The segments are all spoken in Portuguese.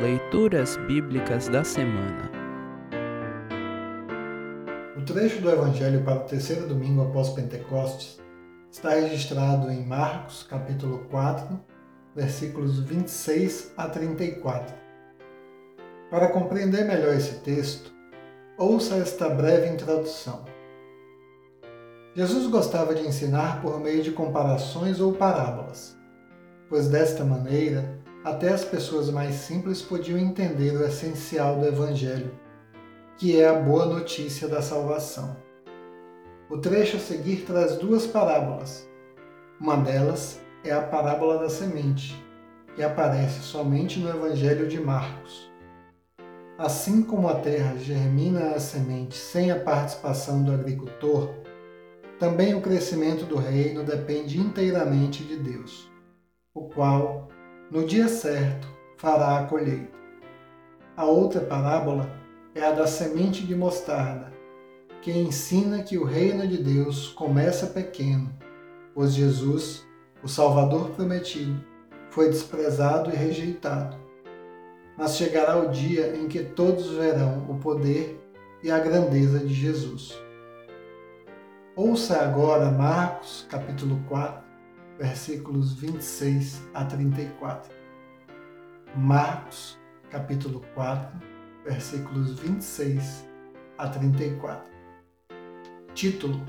Leituras Bíblicas da Semana O trecho do Evangelho para o terceiro domingo após Pentecostes está registrado em Marcos, capítulo 4, versículos 26 a 34. Para compreender melhor esse texto, ouça esta breve introdução. Jesus gostava de ensinar por meio de comparações ou parábolas, pois desta maneira até as pessoas mais simples podiam entender o essencial do Evangelho, que é a boa notícia da salvação. O trecho a seguir traz duas parábolas. Uma delas é a parábola da semente, que aparece somente no Evangelho de Marcos. Assim como a terra germina a semente sem a participação do agricultor, também o crescimento do reino depende inteiramente de Deus, o qual no dia certo fará a colheita. A outra parábola é a da semente de mostarda, que ensina que o reino de Deus começa pequeno, pois Jesus, o Salvador prometido, foi desprezado e rejeitado. Mas chegará o dia em que todos verão o poder e a grandeza de Jesus. Ouça agora Marcos, capítulo 4, versículos 26 a 34. Marcos, capítulo 4, versículos 26 a 34. Título: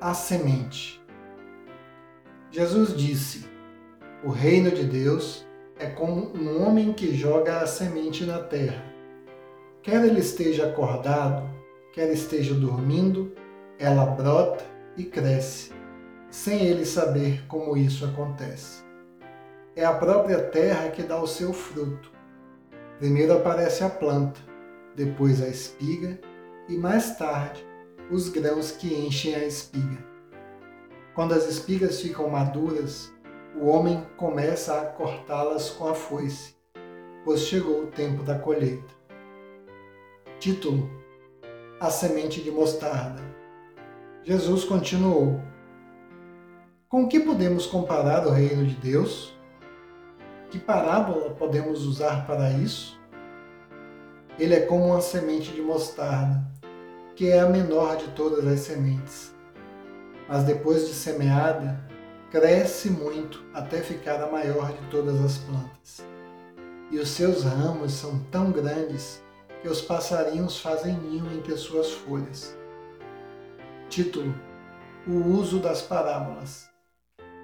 A semente. Jesus disse: O reino de Deus é como um homem que joga a semente na terra. Quer ele esteja acordado, quer esteja dormindo, ela brota e cresce sem ele saber como isso acontece. É a própria terra que dá o seu fruto. Primeiro aparece a planta, depois a espiga e mais tarde os grãos que enchem a espiga. Quando as espigas ficam maduras, o homem começa a cortá-las com a foice, pois chegou o tempo da colheita. Título: A semente de mostarda. Jesus continuou: com que podemos comparar o reino de Deus? Que parábola podemos usar para isso? Ele é como uma semente de mostarda, que é a menor de todas as sementes. Mas depois de semeada, cresce muito até ficar a maior de todas as plantas. E os seus ramos são tão grandes que os passarinhos fazem ninho entre suas folhas. Título: O uso das parábolas.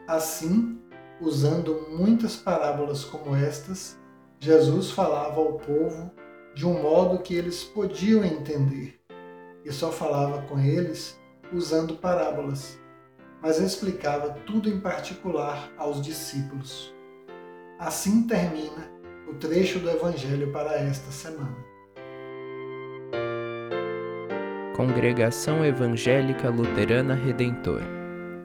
Assim, usando muitas parábolas como estas, Jesus falava ao povo de um modo que eles podiam entender, e só falava com eles usando parábolas, mas explicava tudo em particular aos discípulos. Assim termina o trecho do Evangelho para esta semana. Congregação Evangélica Luterana Redentor